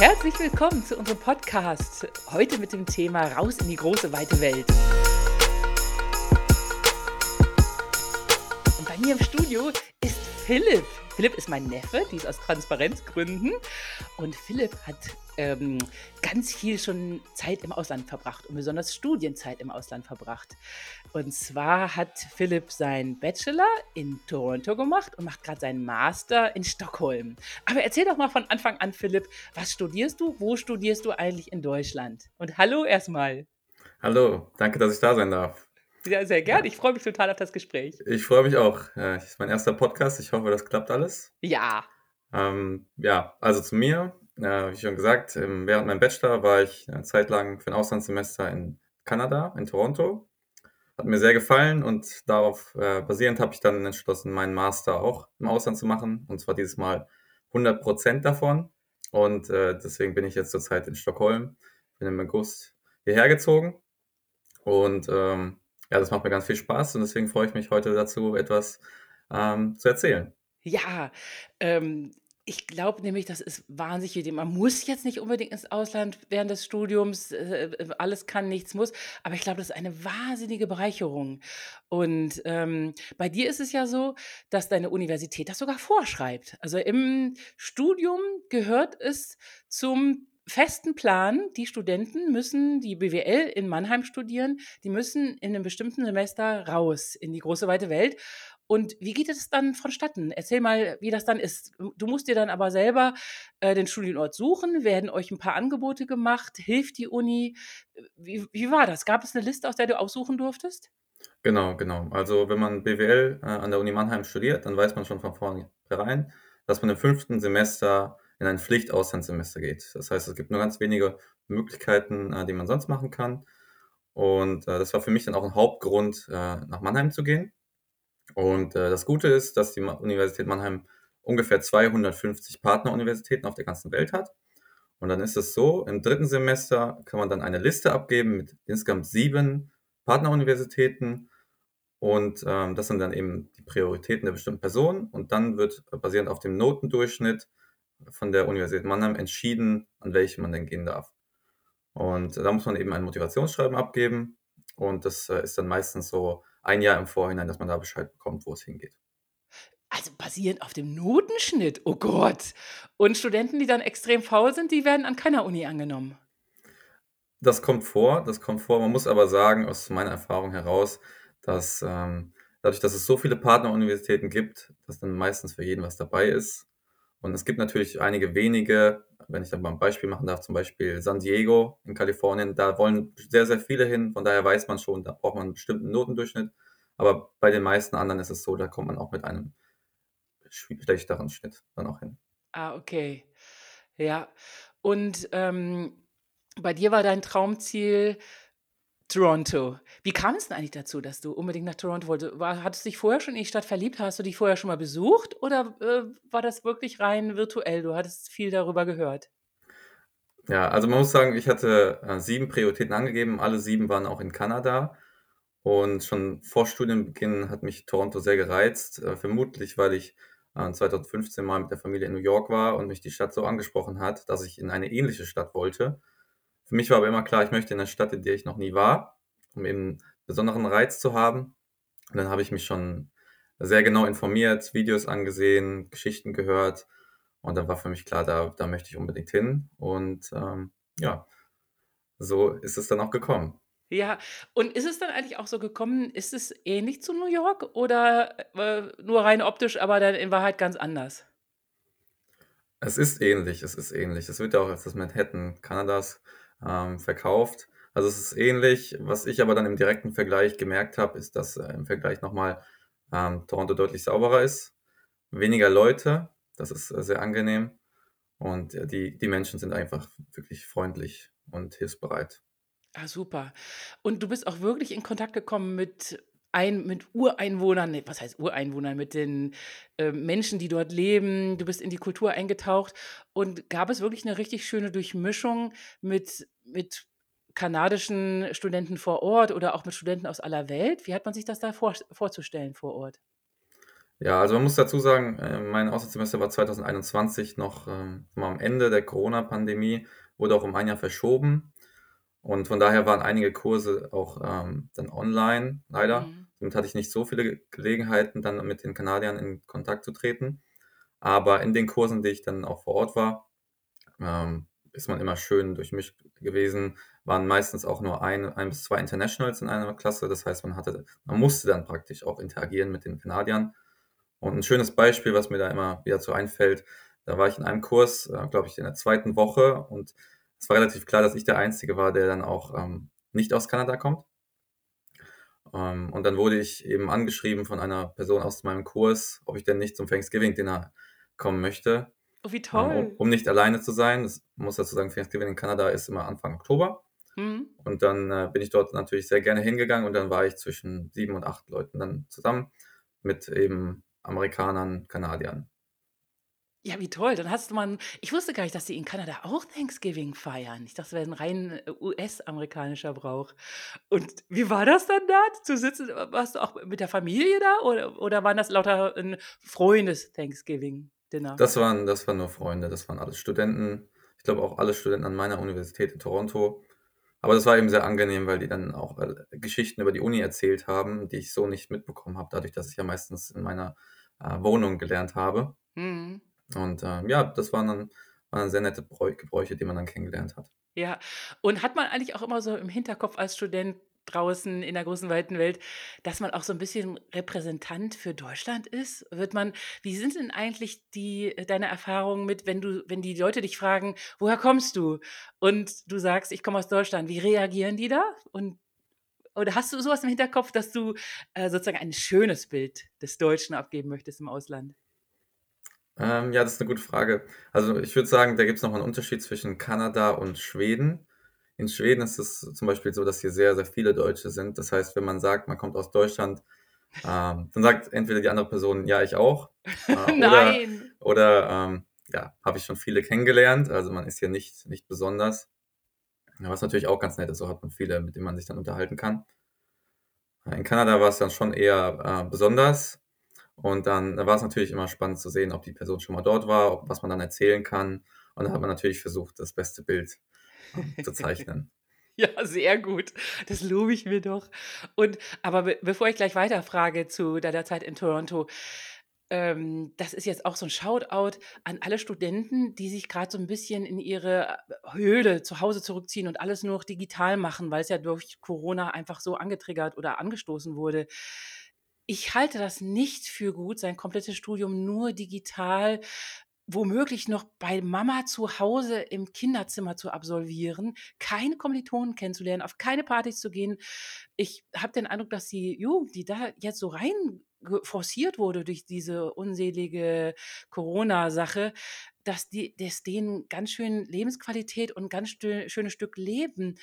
Herzlich willkommen zu unserem Podcast. Heute mit dem Thema Raus in die große, weite Welt. Und bei mir im Studio ist Philipp. Philipp ist mein Neffe, dies aus Transparenzgründen. Und Philipp hat ähm, ganz viel schon Zeit im Ausland verbracht und besonders Studienzeit im Ausland verbracht. Und zwar hat Philipp seinen Bachelor in Toronto gemacht und macht gerade seinen Master in Stockholm. Aber erzähl doch mal von Anfang an, Philipp, was studierst du? Wo studierst du eigentlich in Deutschland? Und hallo erstmal. Hallo, danke, dass ich da sein darf. Ja, sehr gerne. Ich freue mich total auf das Gespräch. Ich freue mich auch. Das ist mein erster Podcast. Ich hoffe, das klappt alles. Ja. Ähm, ja, also zu mir. Äh, wie schon gesagt, während meinem Bachelor war ich eine Zeit lang für ein Auslandssemester in Kanada, in Toronto. Hat mir sehr gefallen und darauf äh, basierend habe ich dann entschlossen, meinen Master auch im Ausland zu machen. Und zwar dieses Mal 100 Prozent davon. Und äh, deswegen bin ich jetzt zurzeit in Stockholm. Bin im August hierher gezogen. Und ähm, ja, das macht mir ganz viel Spaß und deswegen freue ich mich heute dazu, etwas ähm, zu erzählen. Ja, ähm, ich glaube nämlich, das ist wahnsinnig. Man muss jetzt nicht unbedingt ins Ausland während des Studiums, äh, alles kann, nichts muss, aber ich glaube, das ist eine wahnsinnige Bereicherung. Und ähm, bei dir ist es ja so, dass deine Universität das sogar vorschreibt. Also im Studium gehört es zum festen Plan, die Studenten müssen, die BWL in Mannheim studieren, die müssen in einem bestimmten Semester raus in die große weite Welt. Und wie geht es dann vonstatten? Erzähl mal, wie das dann ist. Du musst dir dann aber selber äh, den Studienort suchen, werden euch ein paar Angebote gemacht, hilft die Uni. Wie, wie war das? Gab es eine Liste, aus der du aussuchen durftest? Genau, genau. Also wenn man BWL äh, an der Uni Mannheim studiert, dann weiß man schon von vornherein, dass man im fünften Semester in ein Pflichtauslandssemester geht. Das heißt, es gibt nur ganz wenige Möglichkeiten, äh, die man sonst machen kann. Und äh, das war für mich dann auch ein Hauptgrund, äh, nach Mannheim zu gehen. Und das Gute ist, dass die Universität Mannheim ungefähr 250 Partneruniversitäten auf der ganzen Welt hat. Und dann ist es so, im dritten Semester kann man dann eine Liste abgeben mit insgesamt sieben Partneruniversitäten. Und ähm, das sind dann eben die Prioritäten der bestimmten Personen. Und dann wird basierend auf dem Notendurchschnitt von der Universität Mannheim entschieden, an welche man denn gehen darf. Und da muss man eben ein Motivationsschreiben abgeben. Und das äh, ist dann meistens so ein Jahr im Vorhinein, dass man da Bescheid bekommt, wo es hingeht. Also basierend auf dem Notenschnitt, oh Gott. Und Studenten, die dann extrem faul sind, die werden an keiner Uni angenommen. Das kommt vor, das kommt vor. Man muss aber sagen, aus meiner Erfahrung heraus, dass ähm, dadurch, dass es so viele Partneruniversitäten gibt, dass dann meistens für jeden was dabei ist. Und es gibt natürlich einige wenige, wenn ich da mal ein Beispiel machen darf, zum Beispiel San Diego in Kalifornien, da wollen sehr, sehr viele hin, von daher weiß man schon, da braucht man einen bestimmten Notendurchschnitt. Aber bei den meisten anderen ist es so, da kommt man auch mit einem schlechteren Schnitt dann auch hin. Ah, okay. Ja. Und ähm, bei dir war dein Traumziel Toronto. Wie kam es denn eigentlich dazu, dass du unbedingt nach Toronto wolltest? War, hattest du dich vorher schon in die Stadt verliebt? Hast du dich vorher schon mal besucht? Oder äh, war das wirklich rein virtuell? Du hattest viel darüber gehört. Ja, also man muss sagen, ich hatte äh, sieben Prioritäten angegeben. Alle sieben waren auch in Kanada. Und schon vor Studienbeginn hat mich Toronto sehr gereizt. Äh, vermutlich, weil ich 2015 äh, mal mit der Familie in New York war und mich die Stadt so angesprochen hat, dass ich in eine ähnliche Stadt wollte. Für mich war aber immer klar, ich möchte in einer Stadt, in der ich noch nie war, um eben einen besonderen Reiz zu haben. Und dann habe ich mich schon sehr genau informiert, Videos angesehen, Geschichten gehört. Und dann war für mich klar, da, da möchte ich unbedingt hin. Und ähm, ja, so ist es dann auch gekommen. Ja, und ist es dann eigentlich auch so gekommen, ist es ähnlich zu New York oder äh, nur rein optisch, aber dann in Wahrheit ganz anders? Es ist ähnlich, es ist ähnlich. Es wird ja auch als das Manhattan Kanadas ähm, verkauft. Also es ist ähnlich. Was ich aber dann im direkten Vergleich gemerkt habe, ist, dass äh, im Vergleich nochmal ähm, Toronto deutlich sauberer ist. Weniger Leute, das ist äh, sehr angenehm. Und äh, die, die Menschen sind einfach wirklich freundlich und hilfsbereit. Ah, super. Und du bist auch wirklich in Kontakt gekommen mit ein, mit Ureinwohnern, nee, was heißt Ureinwohnern, mit den äh, Menschen, die dort leben. Du bist in die Kultur eingetaucht. Und gab es wirklich eine richtig schöne Durchmischung mit, mit kanadischen Studenten vor Ort oder auch mit Studenten aus aller Welt? Wie hat man sich das da vor, vorzustellen vor Ort? Ja, also man muss dazu sagen, äh, mein Auslandssemester war 2021 noch ähm, am Ende der Corona-Pandemie, wurde auch um ein Jahr verschoben. Und von daher waren einige Kurse auch ähm, dann online, leider. Mhm. Somit hatte ich nicht so viele Gelegenheiten, dann mit den Kanadiern in Kontakt zu treten. Aber in den Kursen, die ich dann auch vor Ort war, ähm, ist man immer schön durch mich gewesen. Waren meistens auch nur ein, ein bis zwei Internationals in einer Klasse. Das heißt, man hatte, man musste dann praktisch auch interagieren mit den Kanadiern. Und ein schönes Beispiel, was mir da immer wieder so einfällt, da war ich in einem Kurs, äh, glaube ich, in der zweiten Woche und es war relativ klar, dass ich der Einzige war, der dann auch ähm, nicht aus Kanada kommt. Ähm, und dann wurde ich eben angeschrieben von einer Person aus meinem Kurs, ob ich denn nicht zum Thanksgiving-Dinner kommen möchte. Oh, wie Ähm, um, toll. um nicht alleine zu sein. Das muss dazu sagen, Thanksgiving in Kanada ist immer Anfang Oktober. Mhm. Und dann äh, bin ich dort natürlich sehr gerne hingegangen und dann war ich zwischen sieben und acht Leuten dann zusammen mit eben Amerikanern, Kanadiern. Ja, wie toll. Dann hast du mal ich wusste gar nicht, dass sie in Kanada auch Thanksgiving feiern. Ich dachte, das wäre 'n rein, äh, US-amerikanischer Brauch. Und wie war das dann da zu sitzen? Äh, warst du auch mit der Familie da oder oder waren das lauter 'n Freundes-Thanksgiving-Dinner? Das waren, das waren nur Freunde, das waren alles Studenten. Ich glaube auch alle Studenten an meiner Universität in Toronto. Aber das war eben sehr angenehm, weil die dann auch äh, Geschichten über die Uni erzählt haben, die ich so nicht mitbekommen habe, dadurch, dass ich ja meistens in meiner äh, Wohnung gelernt habe. Mhm. Und ähm, ja, das waren dann, waren dann sehr nette Bräu Gebräuche, die man dann kennengelernt hat. Ja. Und hat man eigentlich auch immer so im Hinterkopf als Student draußen in der großen, weiten Welt, dass man auch so 'n bisschen Repräsentant für Deutschland ist? Wird man wie sind denn eigentlich die äh, deine Erfahrungen mit, wenn du wenn die Leute dich fragen: „Woher kommst du?“ Und du sagst: „Ich komme aus Deutschland.“ Wie reagieren die da? Und oder hast du so was im Hinterkopf, dass du, äh, sozusagen ein schönes Bild des Deutschen abgeben möchtest im Ausland? Ähm, ja, das ist 'ne gute Frage. Also, ich würde sagen, da gibt's noch mal 'n Unterschied zwischen Kanada und Schweden. In Schweden ist es zum Beispiel so, dass hier sehr, sehr viele Deutsche sind. Das heißt, wenn man sagt, man kommt aus Deutschland, ähm, dann sagt entweder die andere Person: „Ja, ich auch.“ Äh, oder Nein. oder, ähm, ja, habe ich schon viele kennengelernt. Also, man ist hier nicht nicht besonders. Was natürlich auch ganz nett ist, so hat man viele, mit denen man sich dann unterhalten kann. In Kanada war's dann schon eher, äh, besonders. Und dann war's natürlich immer spannend zu sehen, ob die Person schon mal dort war, ob was man dann erzählen kann. Und dann hat man natürlich versucht, das beste Bild, ähm, zu zeichnen. Ja, sehr gut. Das lobe ich mir doch. Und aber be bevor ich gleich weiterfrage zu deiner Zeit in Toronto, ähm, das ist jetzt auch so 'n Shoutout an alle Studenten, die sich grad so 'n bisschen in ihre äh, Höhle zu Hause zurückziehen und alles nur noch digital machen, weil's ja durch Corona einfach so angetriggert oder angestoßen wurde. Ich halte das nicht für gut, sein komplettes Studium nur digital, womöglich noch bei Mama zu Hause im Kinderzimmer zu absolvieren, keine Kommilitonen kennenzulernen, auf keine Partys zu gehen. Ich habe den Eindruck, dass die Jugend, die da jetzt so rein forciert wurde durch diese unselige Corona-Sache, dass die dass denen ganz schön Lebensqualität und ganz schönes Stück Leben,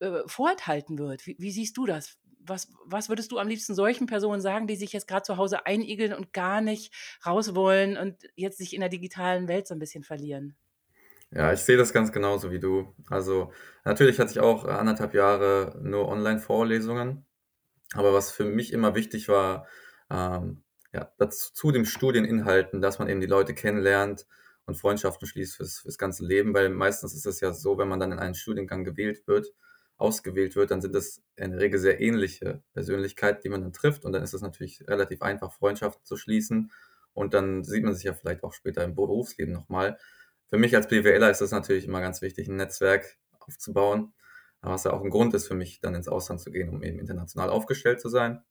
äh, vorenthalten wird. Wie wie siehst du das? Was was würdest du am liebsten solchen Personen sagen, die sich jetzt grad zu Hause einigeln und gar nicht raus wollen und jetzt sich in der digitalen Welt so 'n bisschen verlieren? Ja, ich sehe das ganz genauso wie du. Also, natürlich hatte ich auch, 1 1/2 Jahre nur Online-Vorlesungen. Aber was für mich immer wichtig war, ähm, ja, daz zu den Studieninhalten, dass man eben die Leute kennenlernt und Freundschaften schließt fürs fürs ganze Leben, weil meistens ist es ja so, wenn man dann in einen Studiengang gewählt wird ausgewählt wird, dann sind das in der Regel sehr ähnliche Persönlichkeiten, die man dann trifft. Und dann ist es natürlich relativ einfach, Freundschaften zu schließen. Und dann sieht man sich ja vielleicht auch später im Berufsleben noch mal. Für mich als BWLer ist es natürlich immer ganz wichtig, 'n Netzwerk aufzubauen, was ja auch 'n Grund ist für mich, dann ins Ausland zu gehen, um eben international aufgestellt zu sein.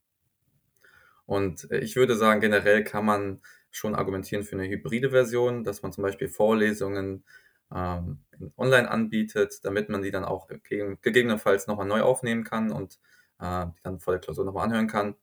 Und, ich würde sagen, generell kann man schon argumentieren für 'ne hybride Version, dass man zum Beispiel Vorlesungen, ähm, online anbietet, damit man die dann auch gegen gegebenenfalls noch mal neu aufnehmen kann und, äh, dann vor der Klausur noch mal anhören kann.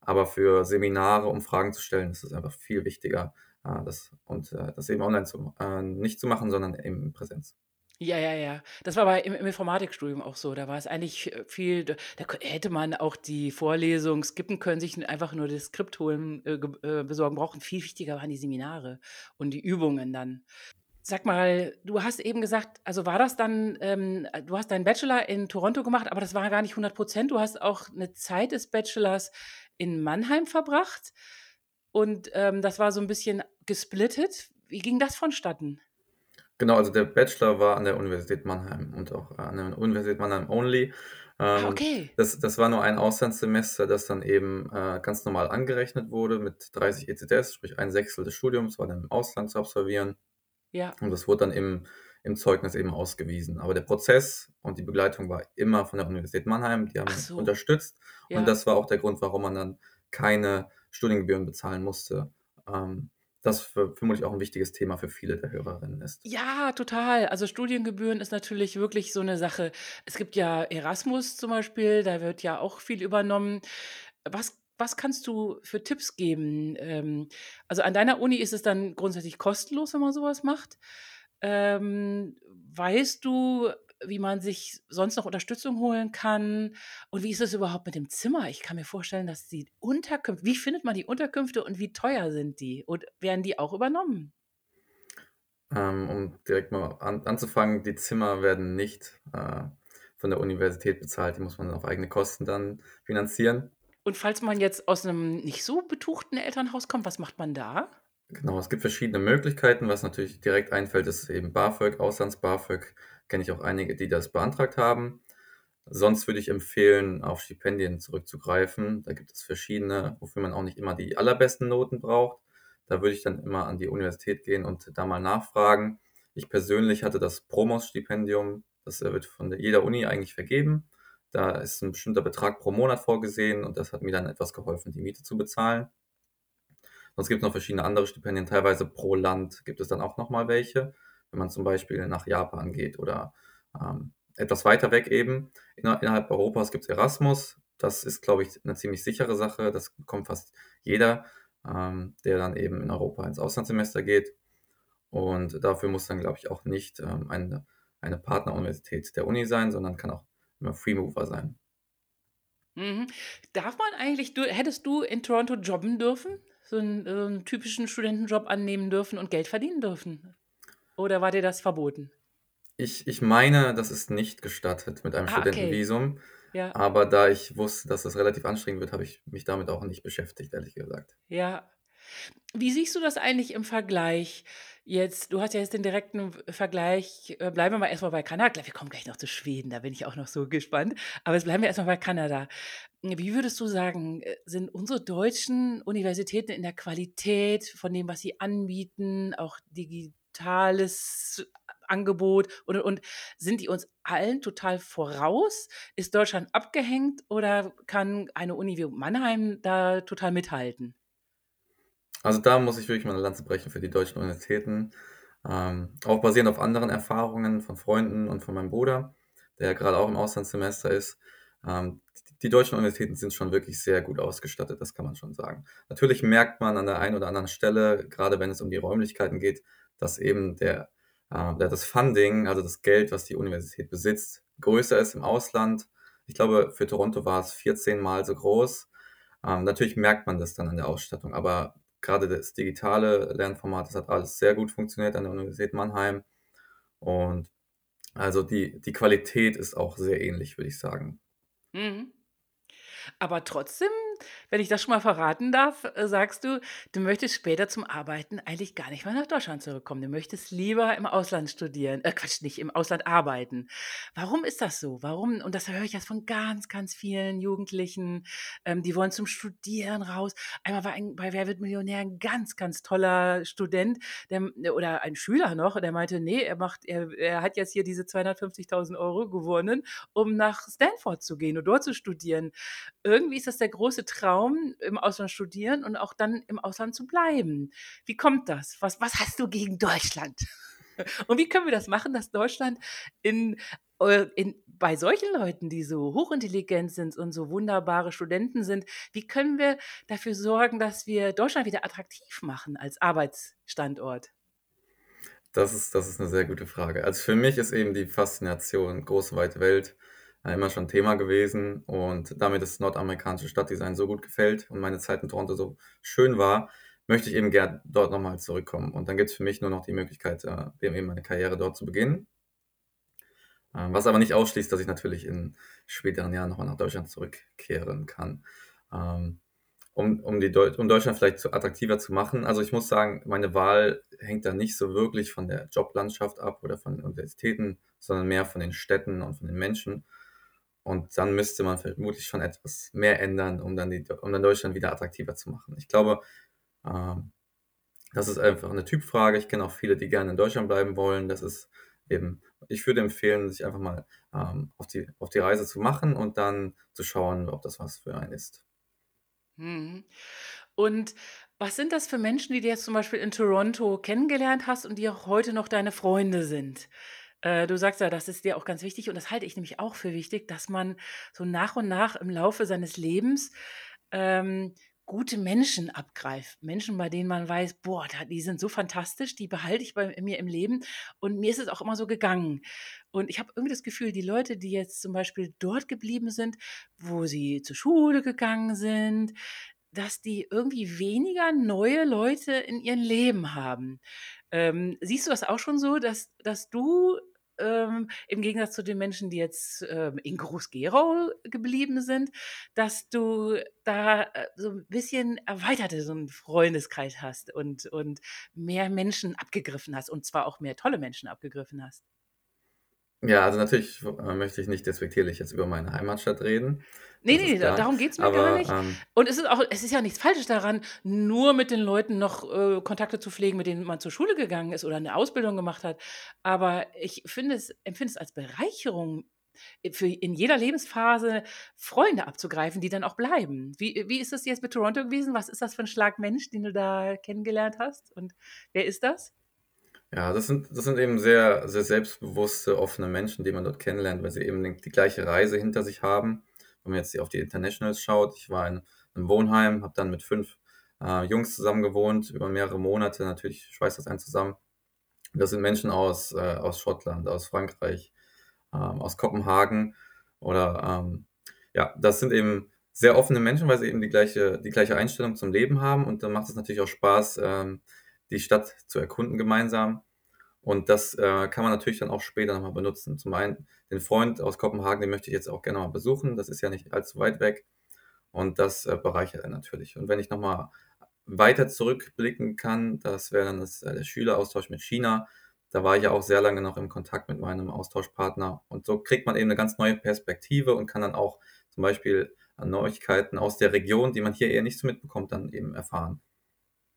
Aber für Seminare, um Fragen zu stellen, ist es einfach viel wichtiger, äh, das und, äh, das eben online zu äh, nicht zu machen, sondern eben in Präsenz. Ja, ja, ja. Das war bei im im Informatikstudium auch so. Da war es eigentlich, viel da da hätte man auch die Vorlesung skippen können, sich einfach nur das Skript holen, äh, äh, besorgen brauchen. Viel wichtiger waren die Seminare und die Übungen dann. Sag mal, du hast eben gesagt also, war das dann ähm, äh, du hast deinen Bachelor in Toronto gemacht, aber das war gar nicht 100 %. Du hast auch 'ne Zeit des Bachelors in Mannheim verbracht. und ähm, das war so ein bisschen gesplittet. Wie ging das vonstatten? Genau, also der Bachelor war an der Universität Mannheim und auch an der Universität Mannheim only. Ah, Ähm, okay. das, das war nur ein Auslandssemester, das dann eben äh, ganz normal angerechnet wurde mit 30 ECTS, sprich ein Sechstel des Studiums war dann im Ausland zu absolvieren. Ja. Und das wurde dann im, im Zeugnis eben ausgewiesen. Aber der Prozess und die Begleitung war immer von der Universität Mannheim. Die haben so. unterstützt. Ja. Und das war auch der Grund, warum man dann keine Studiengebühren bezahlen musste. Ähm, das für, vermutlich auch ein wichtiges Thema für viele der Hörerinnen ist. Ja, total. Also Studiengebühren ist natürlich wirklich so eine Sache. Es gibt ja Erasmus zum Beispiel, da wird ja auch viel übernommen. Was, was kannst du für Tipps geben? Ähm, also an deiner Uni ist es dann grundsätzlich kostenlos, wenn man sowas macht. Ähm, weißt du, wie man sich sonst noch Unterstützung holen kann? Und wie ist es überhaupt mit dem Zimmer? Ich kann mir vorstellen, dass die Unterkünfte, wie findet man die Unterkünfte und wie teuer sind die? Und werden die auch übernommen? Ähm, um direkt mal an, anzufangen, die Zimmer werden nicht äh, von der Universität bezahlt, die muss man auf eigene Kosten dann finanzieren. Und falls man jetzt aus einem nicht so betuchten Elternhaus kommt, was macht man da? Genau, es gibt verschiedene Möglichkeiten. Was natürlich direkt einfällt, ist eben BAföG, Auslands-BAföG. Kenne ich auch einige, die das beantragt haben. Sonst würde ich empfehlen, auf Stipendien zurückzugreifen. Da gibt es verschiedene, wofür man auch nicht immer die allerbesten Noten braucht. Da würde ich dann immer an die Universität gehen und da mal nachfragen. Ich persönlich hatte das Promos-Stipendium. Das wird von jeder Uni eigentlich vergeben. Da ist ein bestimmter Betrag pro Monat vorgesehen und das hat mir dann etwas geholfen, die Miete zu bezahlen. Sonst gibt es noch verschiedene andere Stipendien, teilweise pro Land gibt es dann auch nochmal welche, wenn man zum Beispiel nach Japan geht oder ähm, etwas weiter weg eben. Inner innerhalb Europas gibt es Erasmus. Das ist, glaube ich, eine ziemlich sichere Sache. Das bekommt fast jeder, ähm, der dann eben in Europa ins Auslandssemester geht. Und dafür muss dann, glaube ich, auch nicht ähm, eine, eine Partneruniversität der Uni sein, sondern kann auch immer Freemover sein. Mhm. Darf man eigentlich, du, hättest du in Toronto jobben dürfen? So einen, so einen typischen Studentenjob annehmen dürfen und Geld verdienen dürfen? Oder war dir das verboten? Ich, ich meine, das ist nicht gestattet mit einem Ah, okay. Studentenvisum. Ja, Aber da ich wusste, dass das relativ anstrengend wird, habe ich mich damit auch nicht beschäftigt, ehrlich gesagt. ja. Wie siehst du das eigentlich im Vergleich? Jetzt, du hast ja jetzt den direkten Vergleich, äh, bleiben wir mal erstmal bei Kanada. Wir kommen gleich noch zu Schweden, da bin ich auch noch so gespannt. Aber jetzt bleiben wir erstmal bei Kanada. Wie würdest du sagen, äh, sind unsere deutschen Universitäten in der Qualität von dem, was sie anbieten, auch digitales Angebot und, und, und sind die uns allen total voraus? Ist Deutschland abgehängt oder kann eine Uni wie Mannheim da total mithalten? Also da muss ich wirklich mal eine Lanze brechen für die deutschen Universitäten. Ähm, auch basierend auf anderen Erfahrungen von Freunden und von meinem Bruder, der ja gerade auch im Auslandssemester ist. Ähm, die, deutschen Universitäten sind schon wirklich sehr gut ausgestattet, das kann man schon sagen. Natürlich merkt man an der einen oder anderen Stelle, gerade wenn es um die Räumlichkeiten geht, dass eben der, äh, das Funding, also das Geld, was die Universität besitzt, größer ist im Ausland. Ich glaube, für Toronto war es 14 Mal so groß. Ähm, natürlich merkt man das dann an der Ausstattung, aber gerade das digitale Lernformat, das hat alles sehr gut funktioniert an der Universität Mannheim. Und also die, die Qualität ist auch sehr ähnlich, würde ich sagen. Mhm. Aber trotzdem, wenn ich das schon mal verraten darf, äh, sagst du, du möchtest später zum Arbeiten eigentlich gar nicht mehr nach Deutschland zurückkommen. Du möchtest lieber im Ausland studieren. Äh, Quatsch, nicht im Ausland arbeiten. Warum ist das so? Warum? Und das höre ich jetzt von ganz, ganz vielen Jugendlichen, ähm, die wollen zum Studieren raus. Einmal war ein, bei Wer wird Millionär ein ganz, ganz toller Student der, oder ein Schüler noch, der meinte, nee, er macht, er, er hat jetzt hier diese 250.000 Euro gewonnen, um nach Stanford zu gehen und dort zu studieren irgendwie ist das der große Traum, im Ausland studieren und auch dann im Ausland zu bleiben. Wie kommt das? Was, was hast du gegen Deutschland? Und wie können wir das machen, dass Deutschland in, äh, in, bei solchen Leuten, die so hochintelligent sind und so wunderbare Studenten sind, wie können wir dafür sorgen, dass wir Deutschland wieder attraktiv machen als Arbeitsstandort? Das ist, das ist eine sehr gute Frage. Also für mich ist eben die Faszination große weite Welt immer schon Thema gewesen und damit das nordamerikanische Stadtdesign so gut gefällt und meine Zeit in Toronto so schön war, möchte ich eben gern dort nochmal zurückkommen. Und dann gibt es für mich nur noch die Möglichkeit, äh, eben meine Karriere dort zu beginnen. Ähm, was aber nicht ausschließt, dass ich natürlich in späteren Jahren nochmal nach Deutschland zurückkehren kann. Ähm, um, um, die Deu um Deutschland vielleicht zu attraktiver zu machen. Also ich muss sagen, meine Wahl hängt da nicht so wirklich von der Joblandschaft ab oder von den Universitäten, sondern mehr von den Städten und von den Menschen. Und dann müsste man vermutlich schon etwas mehr ändern, um dann, die, um dann Deutschland wieder attraktiver zu machen. Ich glaube, ähm, das ist einfach eine Typfrage. Ich kenne auch viele, die gerne in Deutschland bleiben wollen. Das ist eben, ich würde empfehlen, sich einfach mal ähm, auf, die, auf die Reise zu machen und dann zu schauen, ob das was für einen ist. Mhm. Und was sind das für Menschen, die du jetzt zum Beispiel in Toronto kennengelernt hast und die auch heute noch deine Freunde sind? Äh, du sagst ja, das ist dir auch ganz wichtig und das halte ich nämlich auch für wichtig, dass man so nach und nach im Laufe seines Lebens ähm, gute Menschen abgreift. Menschen, bei denen man weiß, boah, die sind so fantastisch, die behalte ich bei mir im Leben. Und mir ist es auch immer so gegangen. Und ich habe irgendwie das Gefühl, die Leute, die jetzt zum Beispiel dort geblieben sind, wo sie zur Schule gegangen sind, dass die irgendwie weniger neue Leute in ihrem Leben haben. Ähm, siehst du das auch schon so, dass, dass du ähm, im Gegensatz zu den Menschen, die jetzt ähm, in Groß-Gerau geblieben sind, dass du da äh, so ein bisschen erweiterte so einen Freundeskreis hast und, und mehr Menschen abgegriffen hast und zwar auch mehr tolle Menschen abgegriffen hast. Ja, also natürlich äh, möchte ich nicht despektierlich jetzt über meine Heimatstadt reden. Nee, Das nee, darum geht es mir gar nicht. ähm, Und es ist auch, es ist ja nichts Falsches daran, nur mit den Leuten noch äh, Kontakte zu pflegen, mit denen man zur Schule gegangen ist oder eine Ausbildung gemacht hat. Aber ich finde es, empfinde es als Bereicherung, äh, für in jeder Lebensphase Freunde abzugreifen, die dann auch bleiben. Wie, wie ist das jetzt mit Toronto gewesen? Was ist das für ein Schlag Mensch, den du da kennengelernt hast? Und wer ist das? Ja, das sind, das sind eben sehr, sehr selbstbewusste, offene Menschen, die man dort kennenlernt, weil sie eben die, die gleiche Reise hinter sich haben. Wenn man jetzt auf die Internationals schaut, ich war in einem Wohnheim, habe dann mit fünf äh, Jungs zusammen gewohnt, über mehrere Monate, natürlich schweißt das einen zusammen. Das sind Menschen aus, äh, aus Schottland, aus Frankreich, ähm, aus Kopenhagen oder ähm, ja, das sind eben sehr offene Menschen, weil sie eben die gleiche, die gleiche Einstellung zum Leben haben und dann macht es natürlich auch Spaß, ähm, die Stadt zu erkunden gemeinsam. Und das äh, kann man natürlich dann auch später nochmal benutzen. Zum einen den Freund aus Kopenhagen, den möchte ich jetzt auch gerne mal besuchen. Das ist ja nicht allzu weit weg. Und das äh, bereichert er natürlich. Und wenn ich nochmal weiter zurückblicken kann, das wäre dann das, äh, der Schüleraustausch mit China. Da war ich ja auch sehr lange noch im Kontakt mit meinem Austauschpartner. Und so kriegt man eben eine ganz neue Perspektive und kann dann auch zum Beispiel Neuigkeiten aus der Region, die man hier eher nicht so mitbekommt, dann eben erfahren.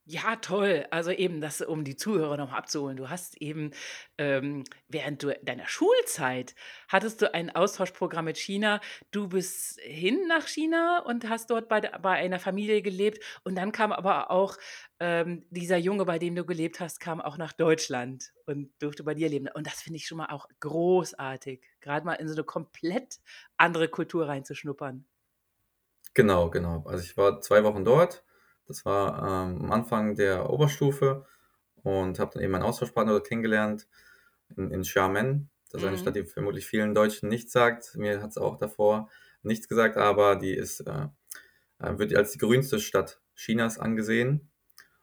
Ja, toll. Also eben das, um die Zuhörer noch mal abzuholen. Du hast eben ähm, während du deiner Schulzeit hattest du ein Austauschprogramm mit China. Du bist hin nach China und hast dort bei, bei einer Familie gelebt. Und dann kam aber auch ähm, dieser Junge, bei dem du gelebt hast, kam auch nach Deutschland und durfte bei dir leben. Und das finde ich schon mal auch großartig, gerade mal in so eine komplett andere Kultur reinzuschnuppern. Genau, genau. Also ich war zwei Wochen dort das war ähm, am Anfang der Oberstufe und habe dann eben meinen Austauschpartner dort kennengelernt in, in Xiamen. Das ist eine mhm. Stadt, die vermutlich vielen Deutschen nichts sagt. Mir hat es auch davor nichts gesagt, aber die ist, äh, äh, wird als die grünste Stadt Chinas angesehen.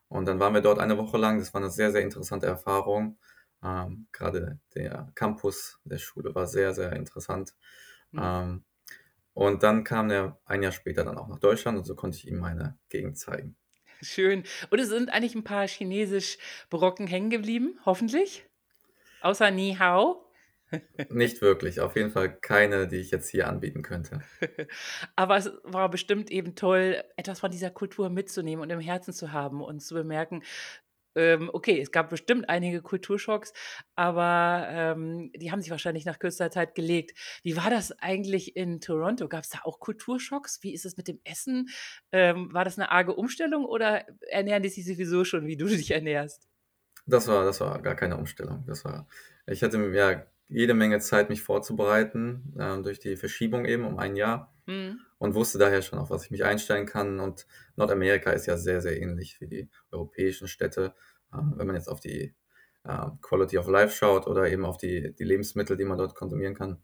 Und dann waren wir dort eine Woche lang. Das war eine sehr, sehr interessante Erfahrung. Ähm, gerade der Campus der Schule war sehr, sehr interessant. Mhm. Ähm, und dann kam er ein Jahr später dann auch nach Deutschland und so konnte ich ihm meine Gegend zeigen. Schön. Und es sind eigentlich ein paar chinesisch Brocken hängen geblieben, hoffentlich? Außer Ni Hao? Nicht wirklich, auf jeden Fall keine, die ich jetzt hier anbieten könnte. Aber es war bestimmt eben toll, etwas von dieser Kultur mitzunehmen und im Herzen zu haben und zu bemerken, ähm, okay, es gab bestimmt einige Kulturschocks, aber ähm, die haben sich wahrscheinlich nach kürzester Zeit gelegt. Wie war das eigentlich in Toronto? Gab es da auch Kulturschocks? Wie ist es mit dem Essen? Ähm, war das eine arge Umstellung oder ernähren die sich sowieso schon, wie du dich ernährst? Das war, das war gar keine Umstellung. Das war, ich hatte ja jede Menge Zeit, mich vorzubereiten, äh, durch die Verschiebung eben um ein Jahr. Mhm. Und wusste daher schon, auf was ich mich einstellen kann. Und Nordamerika ist ja sehr, sehr ähnlich wie die europäischen Städte. Äh, wenn man jetzt auf die äh, Quality of Life schaut oder eben auf die, die Lebensmittel, die man dort konsumieren kann,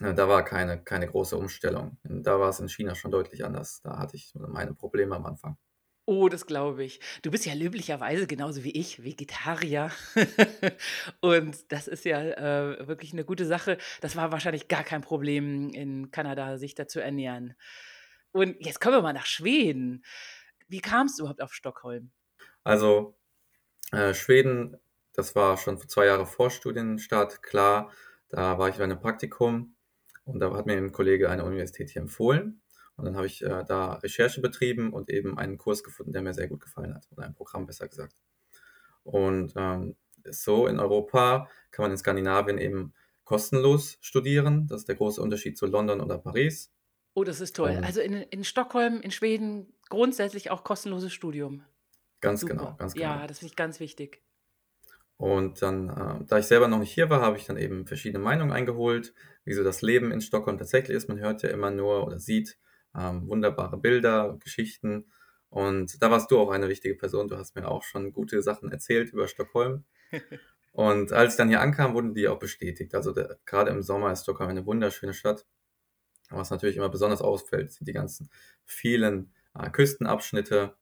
äh, da war keine, keine große Umstellung. Da war es in China schon deutlich anders. Da hatte ich meine Probleme am Anfang. Oh, das glaube ich. Du bist ja löblicherweise genauso wie ich Vegetarier. Und das ist ja äh, wirklich eine gute Sache. Das war wahrscheinlich gar kein Problem in Kanada, sich da zu ernähren. Und jetzt kommen wir mal nach Schweden. Wie kamst du überhaupt auf Stockholm? Also äh, Schweden, das war schon zwei Jahre vor Studienstart klar. Da war ich bei einem Praktikum und da hat mir ein Kollege eine Universität hier empfohlen. Und dann habe ich äh, da Recherche betrieben und eben einen Kurs gefunden, der mir sehr gut gefallen hat. Oder ein Programm besser gesagt. Und ähm, so in Europa kann man in Skandinavien eben kostenlos studieren. Das ist der große Unterschied zu London oder Paris. Oh, das ist toll. Und Also in, in Stockholm, in Schweden grundsätzlich auch kostenloses Studium. ganz genau, Super. ganz Ja, genau. das finde ich ganz wichtig. Und dann, äh, da ich selber noch nicht hier war, habe ich dann eben verschiedene Meinungen eingeholt, wie so das Leben in Stockholm tatsächlich ist. Man hört ja immer nur oder sieht ähm, wunderbare Bilder, Geschichten. Und da warst du auch eine wichtige Person. Du hast mir auch schon gute Sachen erzählt über Stockholm. Und als ich dann hier ankam, wurden die auch bestätigt. Also der, gerade im Sommer ist Stockholm eine wunderschöne Stadt. Was natürlich immer besonders ausfällt, sind die ganzen vielen äh, Küstenabschnitte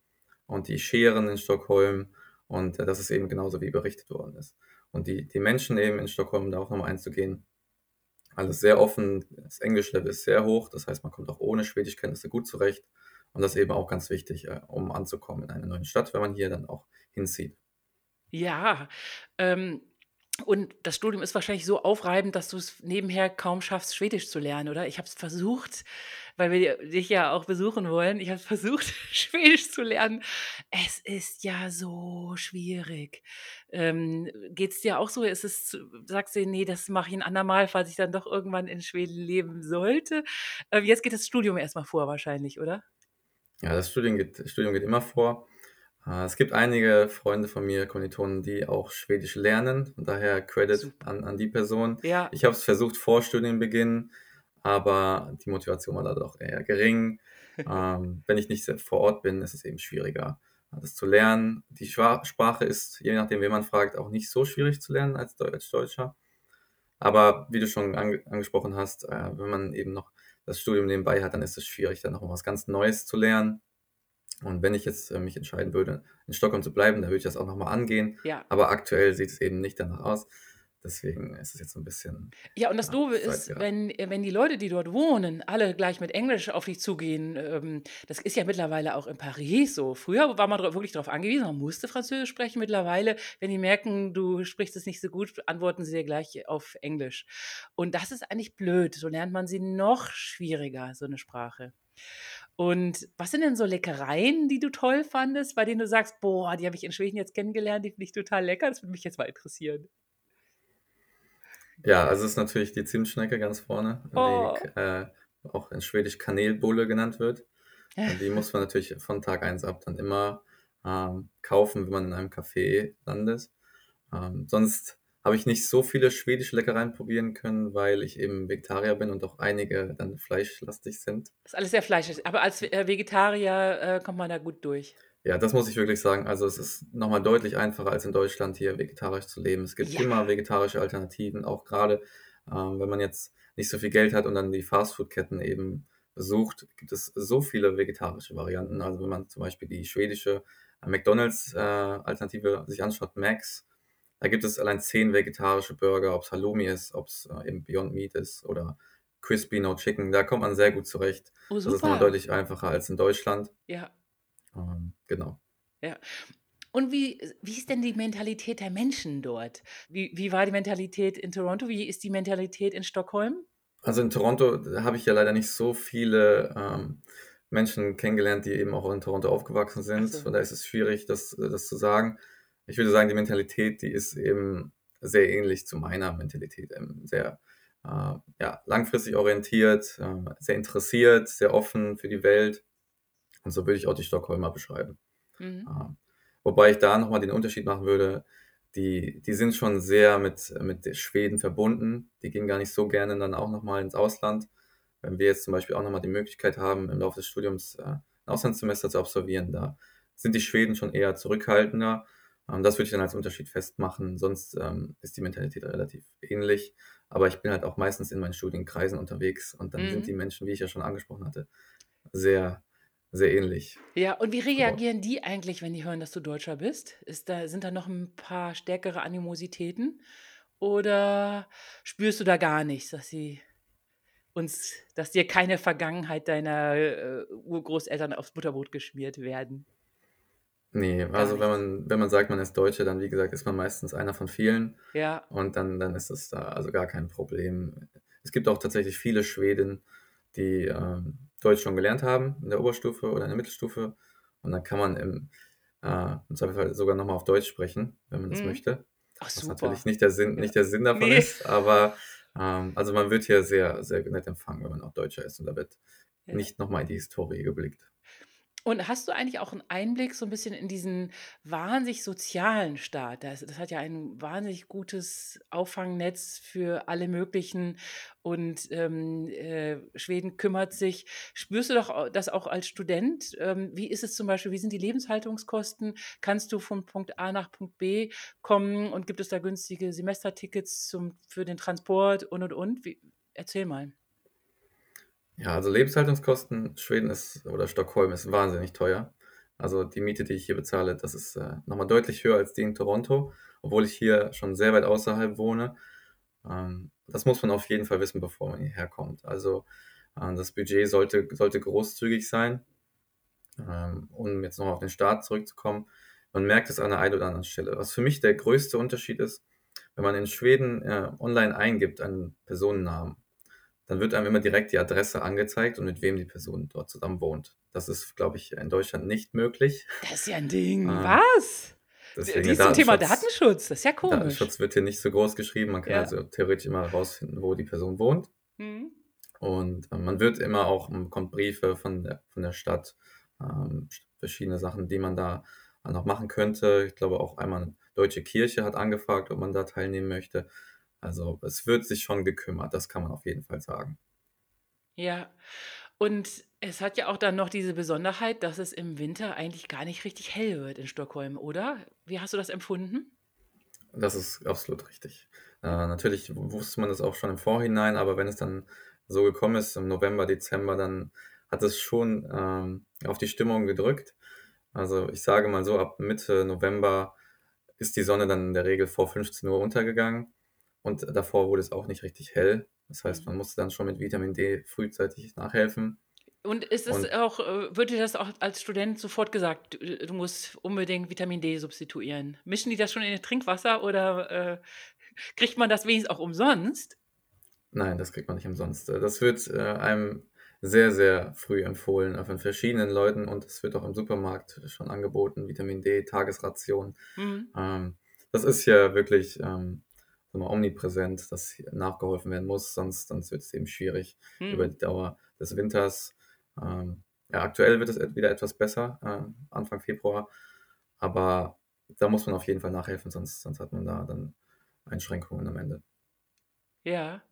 und die Scheren in Stockholm. Und äh, das ist eben genauso, wie berichtet worden ist. Und die, die Menschen eben in Stockholm, da auch nochmal einzugehen, alles sehr offen. Das Englischlevel ist sehr hoch, das heißt, man kommt auch ohne Schwedischkenntnisse gut zurecht. Und das ist eben auch ganz wichtig, äh, um anzukommen in einer neuen Stadt, wenn man hier dann auch hinzieht. Ja, ähm, und das Studium ist wahrscheinlich so aufreibend, dass du es nebenher kaum schaffst, Schwedisch zu lernen, oder? Ich habe es versucht, weil wir dich ja auch besuchen wollen. Ich habe es versucht, Schwedisch zu lernen. Es ist ja so schwierig. Ähm, Geht es dir auch so? Ist es, sagst du, nee, das mache ich ein andermal, falls ich dann doch irgendwann in Schweden leben sollte? Ähm, jetzt geht das Studium erstmal vor, wahrscheinlich, oder? Ja, das Studium geht, das Studium geht immer vor. Äh, Es gibt einige Freunde von mir, Kommilitonen, die auch Schwedisch lernen. Von daher Credit an, an die Person. Ja, Ich habe es versucht vor Studienbeginn, aber die Motivation war da doch eher gering. Ähm, wenn ich nicht vor Ort bin, ist es eben schwieriger, das zu lernen. Die Sprache ist, je nachdem, wen man fragt, auch nicht so schwierig zu lernen als, als Deutscher. Aber wie du schon ange angesprochen hast, äh, wenn man eben noch das Studium nebenbei hat, dann ist es schwierig, dann noch was ganz Neues zu lernen. Und wenn ich jetzt äh, mich entscheiden würde, in Stockholm zu bleiben, dann würde ich das auch nochmal angehen. ja. Aber aktuell sieht es eben nicht danach aus. Deswegen ist es jetzt so ein bisschen Ja, und das ja, Doofe ist, wenn, äh, wenn die Leute, die dort wohnen, alle gleich mit Englisch auf dich zugehen, ähm, das ist ja mittlerweile auch in Paris so. Früher war man wirklich darauf angewiesen, man musste Französisch sprechen. Mittlerweile, wenn die merken, du sprichst es nicht so gut, antworten sie dir gleich auf Englisch. Und das ist eigentlich blöd. So lernt man sie noch schwieriger, so eine Sprache. Und was sind denn so Leckereien, die du toll fandest, bei denen du sagst, boah, die habe ich in Schweden jetzt kennengelernt, die finde ich total lecker, das würde mich jetzt mal interessieren. Ja, also es ist natürlich die Zimtschnecke ganz vorne, Oh. die äh, auch in Schwedisch Kanelbulle genannt wird. Und die muss man natürlich von Tag eins ab dann immer ähm, kaufen, wenn man in einem Café landet. Ähm, sonst habe ich nicht so viele schwedische Leckereien probieren können, weil ich eben Vegetarier bin und auch einige dann fleischlastig sind. Ist alles sehr fleischig. Aber als äh, Vegetarier äh, kommt man da gut durch. Ja, das muss ich wirklich sagen. Also es ist nochmal deutlich einfacher als in Deutschland hier vegetarisch zu leben. Es gibt Ja. immer vegetarische Alternativen, auch gerade ähm, wenn man jetzt nicht so viel Geld hat und dann die Fastfood-Ketten eben besucht, gibt es so viele vegetarische Varianten. Also wenn man zum Beispiel die schwedische äh, McDonalds-Alternative sich anschaut, Max, da gibt es allein zehn vegetarische Burger, ob es Halloumi ist, ob es äh, eben Beyond Meat ist oder Crispy No Chicken. Da kommt man sehr gut zurecht. Oh, Das ist super. deutlich einfacher als in Deutschland. Ja, Ähm, genau. ja. Und wie, wie ist denn die Mentalität der Menschen dort? Wie, wie war die Mentalität in Toronto? Wie ist die Mentalität in Stockholm? Also in Toronto habe ich ja leider nicht so viele ähm, Menschen kennengelernt, die eben auch in Toronto aufgewachsen Ach sind. so. Von daher ist es schwierig, das, das zu sagen. Ich würde sagen, die Mentalität, die ist eben sehr ähnlich zu meiner Mentalität. Ähm, sehr äh, ja, langfristig orientiert, äh, sehr interessiert, sehr offen für die Welt. Und so würde ich auch die Stockholmer beschreiben. Mhm. Ähm, wobei ich da nochmal den Unterschied machen würde, die, die sind schon sehr mit, mit den Schweden verbunden. Die gehen gar nicht so gerne dann auch nochmal ins Ausland. Wenn wir jetzt zum Beispiel auch nochmal die Möglichkeit haben, im Laufe des Studiums äh, ein Auslandssemester zu absolvieren, da sind die Schweden schon eher zurückhaltender. Ähm, das würde ich dann als Unterschied festmachen. Sonst ähm, ist die Mentalität relativ ähnlich. Aber ich bin halt auch meistens in meinen Studienkreisen unterwegs und dann sind Mhm. die Menschen, wie ich ja schon angesprochen hatte, sehr, sehr ähnlich. Ja, und wie reagieren die eigentlich, wenn die hören, dass du Deutscher bist? Ist da, sind da noch ein paar stärkere Animositäten? Oder spürst du da gar nichts, dass sie uns, dass dir keine Vergangenheit deiner äh, Urgroßeltern aufs Butterbrot geschmiert werden? Ne, Gar also wenn man wenn man sagt, man ist Deutscher, dann wie gesagt, ist man meistens einer von vielen Ja. und dann dann ist es da also gar kein Problem. Es gibt auch tatsächlich viele Schweden, die, ähm, Deutsch schon gelernt haben in der Oberstufe oder in der Mittelstufe und dann kann man im äh, im Zweifelsfall sogar noch mal auf Deutsch sprechen, wenn man das Mhm. möchte. Ach Was natürlich super. nicht der Sinn nicht der Sinn davon Ne. ist, aber, ähm also man wird hier sehr, sehr nett empfangen, wenn man auch Deutscher ist und da wird Ja. nicht noch mal in die Historie geblickt. Und hast du eigentlich auch 'n Einblick so 'n bisschen in diesen wahnsinnig sozialen Staat? Das das hat ja ein wahnsinnig gutes Auffangnetz für alle möglichen und, ähm, äh, Schweden kümmert sich spürst du doch das auch als Student? Ähm, wie ist es zum Beispiel wie sind die Lebenshaltungskosten? Kannst du von Punkt A nach Punkt B kommen und gibt es da günstige Semestertickets zum für den Transport und, und, und? Wie erzähl mal. Ja, also Lebenshaltungskosten Schweden ist oder Stockholm ist wahnsinnig teuer. Also die Miete, die ich hier bezahle, das ist, äh, noch mal deutlich höher als die in Toronto, obwohl ich hier schon sehr weit außerhalb wohne. Ähm, das muss man auf jeden Fall wissen, bevor man hierher kommt. Also, äh, das Budget sollte sollte großzügig sein. Ähm, um jetzt noch mal auf den Staat zurückzukommen. Man merkt es an der einen oder anderen Stelle. Was für mich der größte Unterschied ist, wenn man in Schweden, äh, online eingibt einen Personennamen, dann wird einem immer direkt die Adresse angezeigt und mit wem die Person dort zusammen wohnt. Das ist, glaube ich, in Deutschland nicht möglich. Das ist ja 'n Ding. Ähm, Was? Deswegen der dies zum Thema Datenschutz Datenschutz, das ist ja komisch. Datenschutz wird hier nicht so groß geschrieben. Man kann Ja. also theoretisch immer rausfinden, wo die Person wohnt. Mhm. Und, ähm, man wird immer auch man bekommt Briefe von der von der Stadt, ähm, verschiedene Sachen, die man da, äh, noch machen könnte. Ich glaube auch einmal Deutsche Kirche hat angefragt, ob man da teilnehmen möchte. Also, es wird sich schon gekümmert, das kann man auf jeden Fall sagen. Ja. Und es hat ja auch dann noch diese Besonderheit, dass es im Winter eigentlich gar nicht richtig hell wird in Stockholm, oder? Wie hast du das empfunden? Das ist absolut richtig. Äh, natürlich wusste man das auch schon im Vorhinein, aber wenn es dann so gekommen ist im November, Dezember, dann hat es schon, ähm, auf die Stimmung gedrückt. Also, ich sage mal so, ab Mitte November ist die Sonne dann in der Regel vor 15:00 untergegangen und davor wurde es auch nicht richtig hell. Das heißt, Mhm. man musste dann schon mit Vitamin D frühzeitig nachhelfen. Und ist es Und auch äh, wird dir das auch als Student sofort gesagt: „Du äh, du musst unbedingt Vitamin D substituieren?“ Mischen die das schon in ihr Trinkwasser oder, äh, kriegt man das wenigstens auch umsonst? Nein, das kriegt man nicht umsonst. Äh, das wird, äh, einem sehr, sehr früh empfohlen, von verschiedenen Leuten und es wird auch im Supermarkt schon angeboten, Vitamin D, Tagesration. Mhm. Ähm, das ist ja wirklich, ähm, mal, omnipräsent, dass nachgeholfen werden muss, sonst sonst wird's eben schwierig über Mhm. die Dauer des Winters. Ähm, ja, aktuell wird es wieder etwas besser, äh, Anfang Februar, aber da muss man auf jeden Fall nachhelfen, sonst sonst hat man da dann Einschränkungen am Ende. Ja.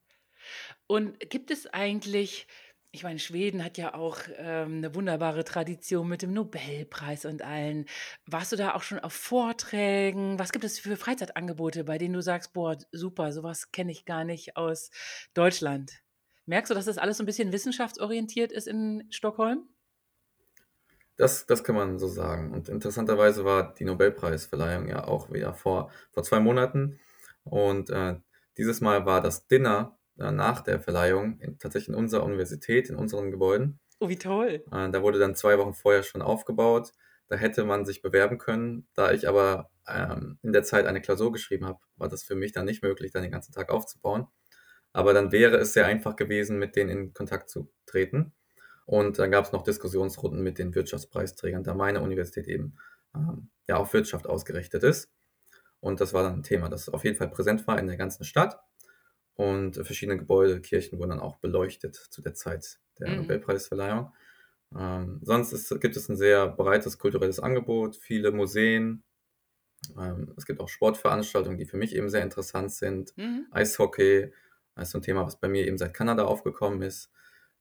Und gibt es eigentlich ich meine, Schweden hat ja auch, ähm, 'ne wunderbare Tradition mit dem Nobelpreis und allen. Warst du da auch schon auf Vorträgen? Was gibt es für Freizeitangebote, bei denen du sagst: „Boah, super, so was kenne ich gar nicht aus Deutschland?“ Merkst du, dass das alles so 'n bisschen wissenschaftsorientiert ist in Stockholm? Das das kann man so sagen. Und interessanterweise war die Nobelpreisverleihung ja auch wieder vor vor 2 Monaten und, äh, dieses Mal war das Dinner, nach der Verleihung in tatsächlich in unserer Universität, in unseren Gebäuden. Oh, wie toll. Äh, da wurde dann 2 Wochen vorher schon aufgebaut. Da hätte man sich bewerben können. Da ich aber, ähm, in der Zeit eine Klausur geschrieben habe, war das für mich dann nicht möglich, da den ganzen Tag aufzubauen. Aber dann wäre es sehr einfach gewesen, mit denen in Kontakt zu treten. Und dann gab's noch Diskussionsrunden mit den Wirtschaftspreisträgern, da meine Universität eben, ähm, ja, auf Wirtschaft ausgerichtet ist. Und das war dann 'n Thema, das auf jeden Fall präsent war in der ganzen Stadt. Und verschiedene Gebäude, Kirchen wurden dann auch beleuchtet zu der Zeit der Mhm. Nobelpreisverleihung. Ähm, sonst ist gibt es 'n sehr breites kulturelles Angebot, viele Museen. Ähm, es gibt auch Sportveranstaltungen, die für mich eben sehr interessant sind. Mhm. Eishockey ist so 'n Thema, was bei mir eben seit Kanada aufgekommen ist,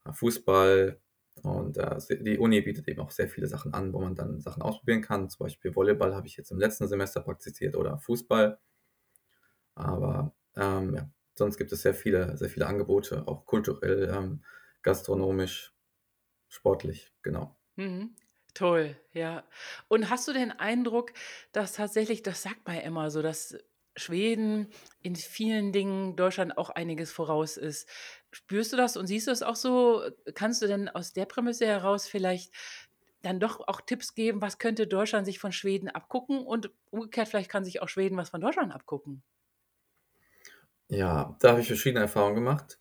äh, Fußball und, äh, die Uni bietet eben auch sehr viele Sachen an, wo man dann Sachen ausprobieren kann. Zum Beispiel Volleyball habe ich jetzt im letzten Semester praktiziert oder Fußball. Aber, ähm, ja, sonst gibt es sehr viele sehr viele Angebote, auch kulturell, ähm, gastronomisch, sportlich, genau. Mhm. Toll, ja. Und hast du den Eindruck, dass tatsächlich das sagt man ja immer so, dass Schweden in vielen Dingen Deutschland auch einiges voraus ist. Spürst du das und siehst du das auch so? Kannst du denn aus der Prämisse heraus vielleicht dann doch auch Tipps geben, was könnte Deutschland sich von Schweden abgucken und umgekehrt, vielleicht kann sich auch Schweden was von Deutschland abgucken. Ja, da habe ich verschiedene Erfahrungen gemacht.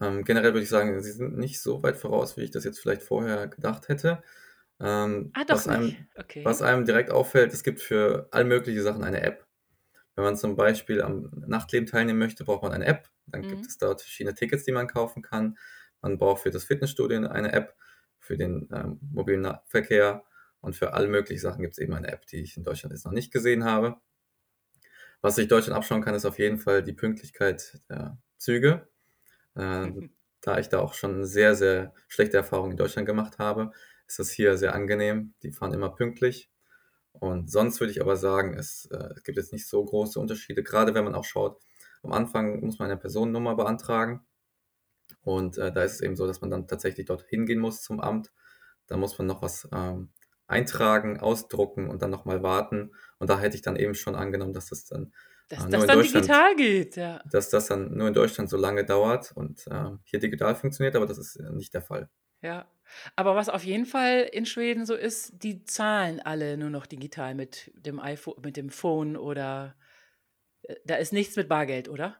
Ähm, generell würde ich sagen, sie sind nicht so weit voraus, wie ich das jetzt vielleicht vorher gedacht hätte. Ähm, Ah, doch was einem, nicht. Okay. was einem direkt auffällt, es gibt für all mögliche Sachen eine App. Wenn man zum Beispiel am Nachtleben teilnehmen möchte, braucht man eine App. Dann gibt Mhm. es dort verschiedene Tickets, die man kaufen kann. Man braucht für das Fitnessstudio eine App, für den ähm, mobilen Verkehr und für alle möglichen Sachen gibt es eben eine App, die ich in Deutschland jetzt noch nicht gesehen habe. Was sich Deutschland abschauen kann, ist auf jeden Fall die Pünktlichkeit der Züge. Äh, da ich da auch schon sehr, sehr schlechte Erfahrungen in Deutschland gemacht habe, ist das hier sehr angenehm. Die fahren immer pünktlich. Und sonst würde ich aber sagen, es, äh, es gibt jetzt nicht so große Unterschiede, gerade wenn man auch schaut, am Anfang muss man eine Personennummer beantragen. Und äh, da ist es eben so, dass man dann tatsächlich dort hingehen muss zum Amt. Da muss man noch was ähm, eintragen, ausdrucken und dann nochmal warten. Und da hätte ich dann eben schon angenommen, dass das dann, Dass äh, nur das in dann Deutschland, digital geht, ja. dass das dann nur in Deutschland so lange dauert und äh, hier digital funktioniert, aber das ist äh, nicht der Fall. Ja. Aber was auf jeden Fall in Schweden so ist, die zahlen alle nur noch digital mit dem iPhone, mit dem Phone oder äh, da ist nichts mit Bargeld, oder?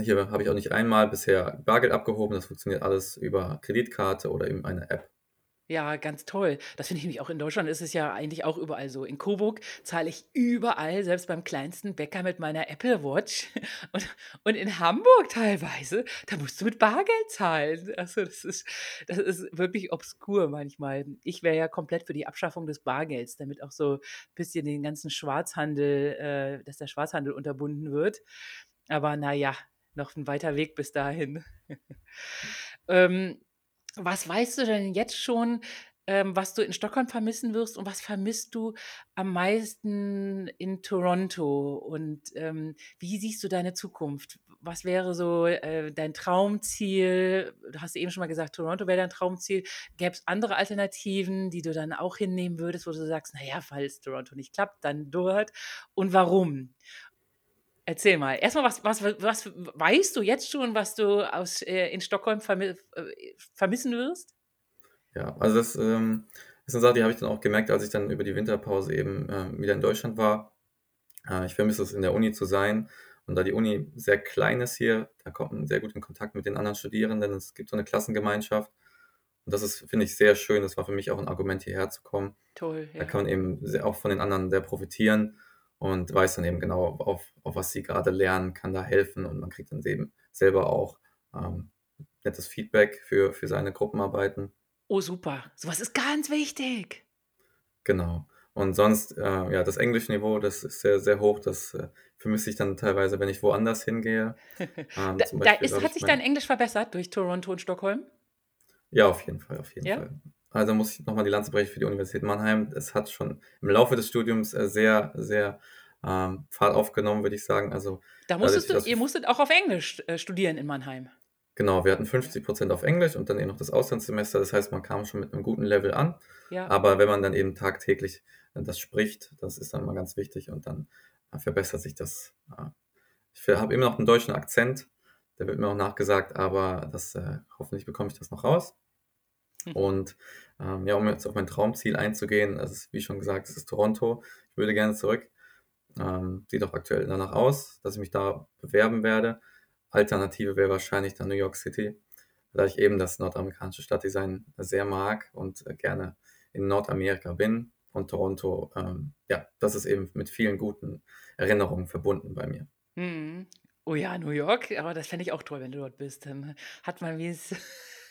Hier habe ich auch nicht einmal bisher Bargeld abgehoben. Das funktioniert alles über Kreditkarte oder eben eine App. Ja, ganz toll. Das finde ich nämlich auch in Deutschland ist es ja eigentlich auch überall so. In Coburg zahle ich überall, selbst beim kleinsten Bäcker mit meiner Apple Watch. Und, und in Hamburg teilweise, da musst du mit Bargeld zahlen. Also das ist, das ist wirklich obskur manchmal. Ich wäre ja komplett für die Abschaffung des Bargelds, damit auch so ein bisschen den ganzen Schwarzhandel, äh, dass der Schwarzhandel unterbunden wird. Aber naja, noch ein weiter Weg bis dahin. ähm, was weißt du denn jetzt schon, ähm, was du in Stockholm vermissen wirst und was vermisst du am meisten in Toronto? Und ähm, wie siehst du deine Zukunft? Was wäre so äh, dein Traumziel? Du hast eben schon mal gesagt, Toronto wäre dein Traumziel. Gäbe es andere Alternativen, die du dann auch hinnehmen würdest, wo du sagst, naja, falls Toronto nicht klappt, dann dort. Und warum? Erzähl mal. Erstmal, was, was, was weißt du jetzt schon, was du aus, äh, in Stockholm vermi äh, vermissen wirst? Ja, also das ähm, ist eine Sache, die habe ich dann auch gemerkt, als ich dann über die Winterpause eben äh, wieder in Deutschland war. Äh, ich vermisse es, in der Uni zu sein. Und da die Uni sehr klein ist hier, da kommt man sehr gut in Kontakt mit den anderen Studierenden. Es gibt so eine Klassengemeinschaft. Und das ist, finde ich, sehr schön. Das war für mich auch ein Argument, hierher zu kommen. Toll, Da ja. kann man eben sehr, auch von den anderen sehr profitieren und weiß dann eben genau, auf, auf was sie gerade lernen, kann da helfen und man kriegt dann eben selber auch ähm, nettes Feedback für, für seine Gruppenarbeiten. Oh, super. Sowas ist ganz wichtig. Genau. Und sonst, äh, ja, das Englischniveau, das ist sehr, sehr hoch. Das äh, vermisse ich dann teilweise, wenn ich woanders hingehe. Ähm, Da, zum da Beispiel ist, hat ich sich dein Englisch verbessert durch Toronto und Stockholm? ja, auf jeden Fall, auf jeden Ja? Fall. Also muss ich nochmal die Lanze brechen für die Universität Mannheim. Es hat schon im Laufe des Studiums äh, sehr, sehr ähm, Fahrt aufgenommen, würde ich sagen. Also Da dadurch, musstest du, dass ihr musstet auch auf Englisch äh, studieren in Mannheim. Genau, wir hatten 50% auf Englisch und dann eben noch das Auslandssemester. Das heißt, man kam schon mit einem guten Level an. Ja. Aber wenn man dann eben tagtäglich äh, das spricht, das ist dann mal ganz wichtig und dann äh, verbessert sich das. Ich habe immer noch einen deutschen Akzent, der wird mir auch nachgesagt, aber das äh, hoffentlich bekomme ich das noch raus. Und ähm, ja, um jetzt auf mein Traumziel einzugehen, ist wie schon gesagt, es ist Toronto. Ich würde gerne zurück. Ähm, sieht auch aktuell danach aus, dass ich mich da bewerben werde. Alternative wäre wahrscheinlich dann New York City, da ich eben das nordamerikanische Stadtdesign sehr mag und äh, gerne in Nordamerika bin. Und Toronto, ähm, ja, das ist eben mit vielen guten Erinnerungen verbunden bei mir. Hm. Oh ja, New York, aber das fände ich auch toll, wenn du dort bist. Dann hat man wenigstens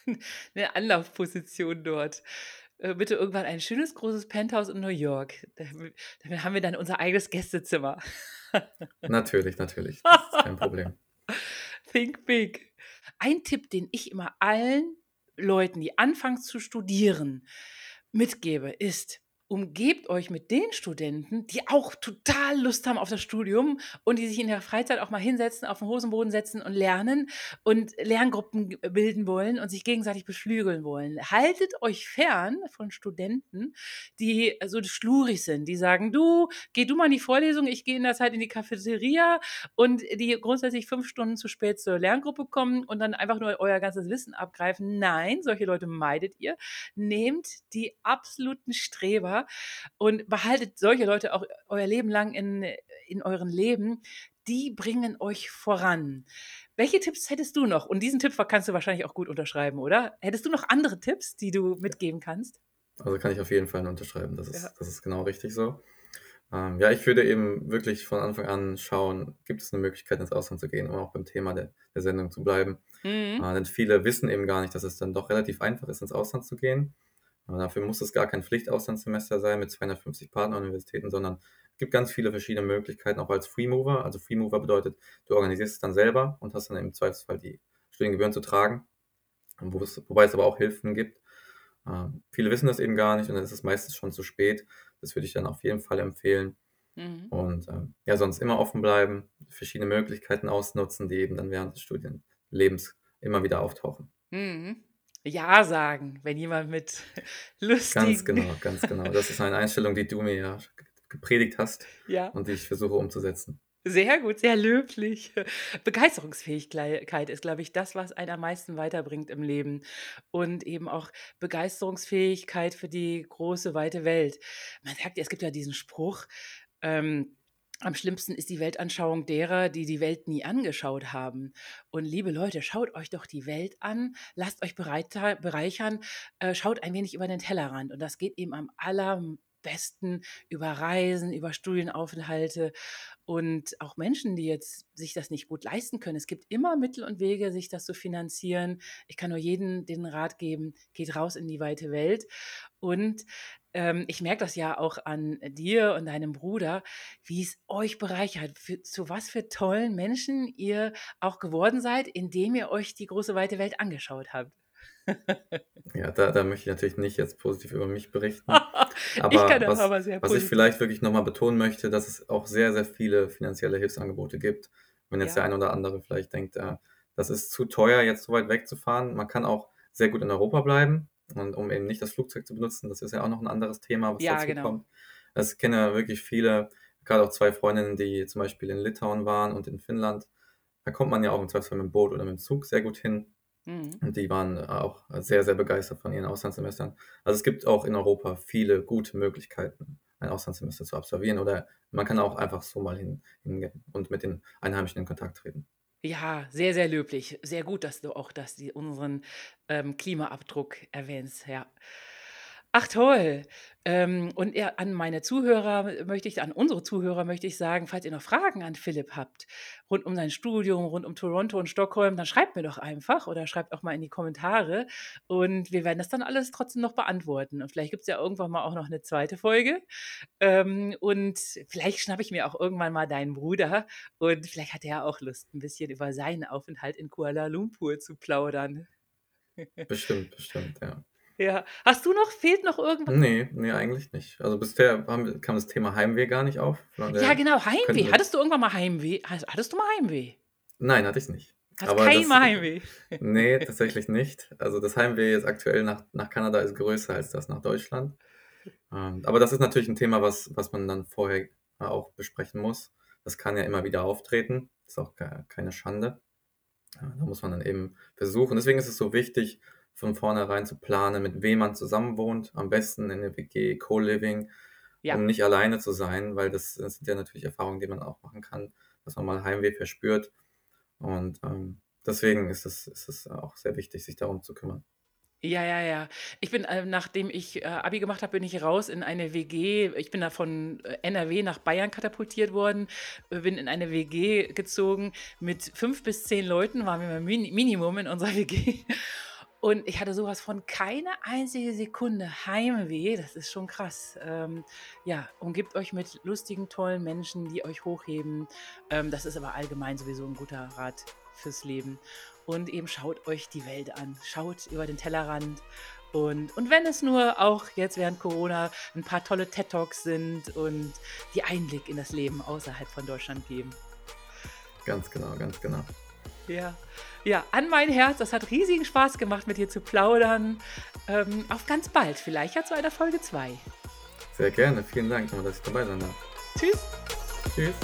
eine Anlaufposition dort. Äh, bitte irgendwann ein schönes großes Penthouse in New York. Damit damit haben wir dann unser eigenes Gästezimmer. Natürlich, natürlich, das ist kein Problem. Think big. Ein Tipp, den ich immer allen Leuten, die anfangen zu studieren, mitgebe, ist, umgebt euch mit den Studenten, die auch total Lust haben auf das Studium und die sich in der Freizeit auch mal hinsetzen, auf den Hosenboden setzen und lernen und Lerngruppen bilden wollen und sich gegenseitig beflügeln wollen. Haltet euch fern von Studenten, die so schlurig sind, die sagen, du, geh du mal in die Vorlesung, ich gehe in der Zeit in die Cafeteria und die grundsätzlich fünf Stunden zu spät zur Lerngruppe kommen und dann einfach nur euer ganzes Wissen abgreifen. Nein, solche Leute meidet ihr. Nehmt die absoluten Streber und behaltet solche Leute auch euer Leben lang in, in euren Leben. Die bringen euch voran. Welche Tipps hättest du noch? Und diesen Tipp kannst du wahrscheinlich auch gut unterschreiben, oder? Hättest du noch andere Tipps, die du mitgeben kannst? Also kann ich auf jeden Fall unterschreiben. Das ist, ja. das ist genau richtig so. Ähm, ja, ich würde eben wirklich von Anfang an schauen, gibt es eine Möglichkeit, ins Ausland zu gehen, um auch beim Thema der, der Sendung zu bleiben. Mhm. Äh, denn viele wissen eben gar nicht, dass es dann doch relativ einfach ist, ins Ausland zu gehen. Aber dafür muss es gar kein Pflichtauslandssemester sein mit 250 Partneruniversitäten, sondern es gibt ganz viele verschiedene Möglichkeiten, auch als Freemover. Also Freemover bedeutet, du organisierst es dann selber und hast dann im Zweifelsfall die Studiengebühren zu tragen, es, wobei es aber auch Hilfen gibt. Äh, viele wissen das eben gar nicht und dann ist es meistens schon zu spät. Das würde ich dann auf jeden Fall empfehlen. Mhm. Und äh, ja, sonst immer offen bleiben, verschiedene Möglichkeiten ausnutzen, die eben dann während des Studienlebens immer wieder auftauchen. Mhm. Ja sagen, wenn jemand mit lustigen... Ganz genau, ganz genau. Das ist eine Einstellung, die du mir ja gepredigt hast ja. und die ich versuche umzusetzen. Sehr gut, sehr löblich. Begeisterungsfähigkeit ist, glaube ich, das, was einen am meisten weiterbringt im Leben. Und eben auch Begeisterungsfähigkeit für die große, weite Welt. Man sagt ja, es gibt ja diesen Spruch, ähm, am schlimmsten ist die Weltanschauung derer, die die Welt nie angeschaut haben. Und liebe Leute, schaut euch doch die Welt an, lasst euch bereichern, äh, schaut ein wenig über den Tellerrand. Und das geht eben am allerbesten über Reisen, über Studienaufenthalte und auch Menschen, die jetzt sich das nicht gut leisten können. Es gibt immer Mittel und Wege, sich das zu finanzieren. Ich kann nur jedem den Rat geben, geht raus in die weite Welt. Und ähm, ich merke das ja auch an dir und deinem Bruder, wie es euch bereichert, für, zu was für tollen Menschen ihr auch geworden seid, indem ihr euch die große weite Welt angeschaut habt. ja, da, da möchte ich natürlich nicht jetzt positiv über mich berichten. Aber ich kann das was, aber sehr was ich vielleicht wirklich nochmal betonen möchte, dass es auch sehr, sehr viele finanzielle Hilfsangebote gibt. Wenn jetzt ja. der eine oder andere vielleicht denkt, äh, das ist zu teuer, jetzt so weit wegzufahren. Man kann auch sehr gut in Europa bleiben. Und um eben nicht das Flugzeug zu benutzen, das ist ja auch noch ein anderes Thema, was ja, dazu genau. kommt. Also ich kenne ja wirklich viele, gerade auch zwei Freundinnen, die zum Beispiel in Litauen waren und in Finnland. Da kommt man ja auch im Zweifelsfall mit dem Boot oder mit dem Zug sehr gut hin. Mhm. Und die waren auch sehr, sehr begeistert von ihren Auslandssemestern. Also es gibt auch in Europa viele gute Möglichkeiten, ein Auslandssemester zu absolvieren. Oder man kann auch einfach so mal hin, hingehen und mit den Einheimischen in Kontakt treten. Ja, sehr, sehr löblich. Sehr gut, dass du auch das, die, unseren ähm, Klimaabdruck erwähnst, ja. Ach toll. Ähm, und ja, an meine Zuhörer möchte ich, an unsere Zuhörer möchte ich sagen, falls ihr noch Fragen an Philipp habt, rund um sein Studium, rund um Toronto und Stockholm, dann schreibt mir doch einfach oder schreibt auch mal in die Kommentare und wir werden das dann alles trotzdem noch beantworten. Und vielleicht gibt es ja irgendwann mal auch noch eine zweite Folge. Ähm, und vielleicht schnappe ich mir auch irgendwann mal deinen Bruder und vielleicht hat er auch Lust, ein bisschen über seinen Aufenthalt in Kuala Lumpur zu plaudern. Bestimmt, bestimmt, ja. Ja. Hast du noch, fehlt noch irgendwas? Nee, nee, eigentlich nicht. Also bisher haben, kam das Thema Heimweh gar nicht auf. Ja, genau, Heimweh. Hattest du irgendwann mal Heimweh? Hattest du mal Heimweh? Nein, hatte ich nicht. Hast Aber kein Mal Heimweh? Nee, tatsächlich nicht. Also das Heimweh jetzt aktuell nach, nach Kanada ist größer als das nach Deutschland. Ähm, aber das ist natürlich ein Thema, was, was man dann vorher auch besprechen muss. Das kann ja immer wieder auftreten. Das ist auch keine Schande. Da muss man dann eben versuchen. Deswegen ist es so wichtig, von vornherein zu planen, mit wem man zusammen wohnt, am besten in der WG, Co-Living, ja. um nicht alleine zu sein, weil das, das, sind ja natürlich Erfahrungen, die man auch machen kann, dass man mal Heimweh verspürt. Und ähm, deswegen ist es, ist es auch sehr wichtig, sich darum zu kümmern. Ja, ja, ja. Ich bin, äh, nachdem ich äh, Abi gemacht habe, bin ich raus in eine WG. Ich bin da von äh, NRW nach Bayern katapultiert worden, äh, bin in eine WG gezogen mit fünf bis zehn Leuten, waren wir mal Min Minimum in unserer WG. Und ich hatte sowas von keine einzige Sekunde Heimweh. Das ist schon krass. Ähm, ja, umgibt euch mit lustigen, tollen Menschen, die euch hochheben. Ähm, das ist aber allgemein sowieso ein guter Rat fürs Leben. Und eben schaut euch die Welt an. Schaut über den Tellerrand Und, und wenn es nur auch jetzt während Corona ein paar tolle TED-Talks sind und die Einblick in das Leben außerhalb von Deutschland geben. Ganz genau, ganz genau. Ja, ja, an mein Herz. Das hat riesigen Spaß gemacht, mit dir zu plaudern. Ähm, auf ganz bald, vielleicht ja zu einer Folge 2. Sehr gerne. Vielen Dank, dass ich dabei sein darf. Tschüss. Tschüss.